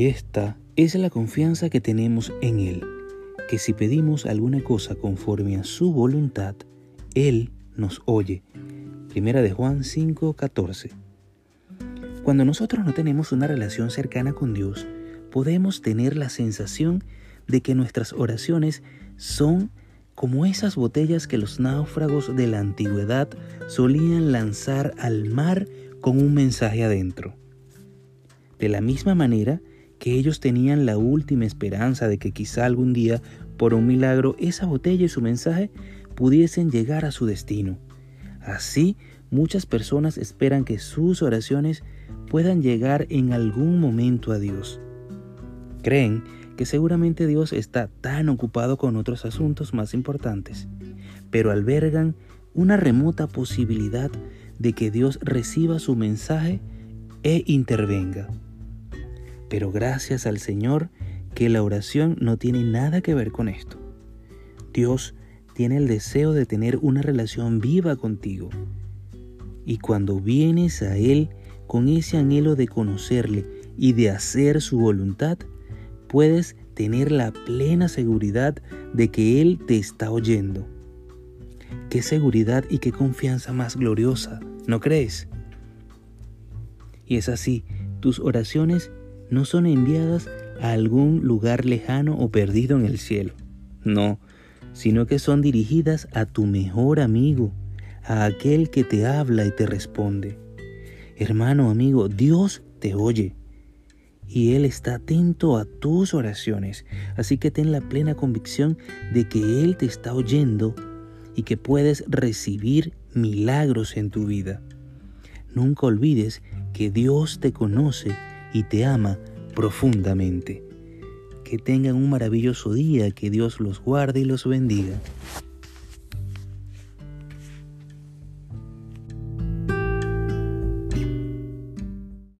Esta es la confianza que tenemos en Él, que si pedimos alguna cosa conforme a su voluntad, Él nos oye. Primera de Juan 5:14. Cuando nosotros no tenemos una relación cercana con Dios, podemos tener la sensación de que nuestras oraciones son como esas botellas que los náufragos de la antigüedad solían lanzar al mar con un mensaje adentro. De la misma manera que ellos tenían la última esperanza de que quizá algún día, por un milagro, esa botella y su mensaje pudiesen llegar a su destino. Así, muchas personas esperan que sus oraciones puedan llegar en algún momento a Dios. Creen que seguramente Dios está tan ocupado con otros asuntos más importantes, pero albergan una remota posibilidad de que Dios reciba su mensaje e intervenga. Pero gracias al Señor que la oración no tiene nada que ver con esto. Dios tiene el deseo de tener una relación viva contigo. Y cuando vienes a Él con ese anhelo de conocerle y de hacer su voluntad, puedes tener la plena seguridad de que Él te está oyendo. Qué seguridad y qué confianza más gloriosa, ¿no crees? Y es así, tus oraciones no son enviadas a algún lugar lejano o perdido en el cielo. No, sino que son dirigidas a tu mejor amigo, a aquel que te habla y te responde. Hermano, amigo, Dios te oye y Él está atento a tus oraciones. Así que ten la plena convicción de que Él te está oyendo y que puedes recibir milagros en tu vida. Nunca olvides que Dios te conoce y te ama profundamente. Que tengan un maravilloso día, que Dios los guarde y los bendiga.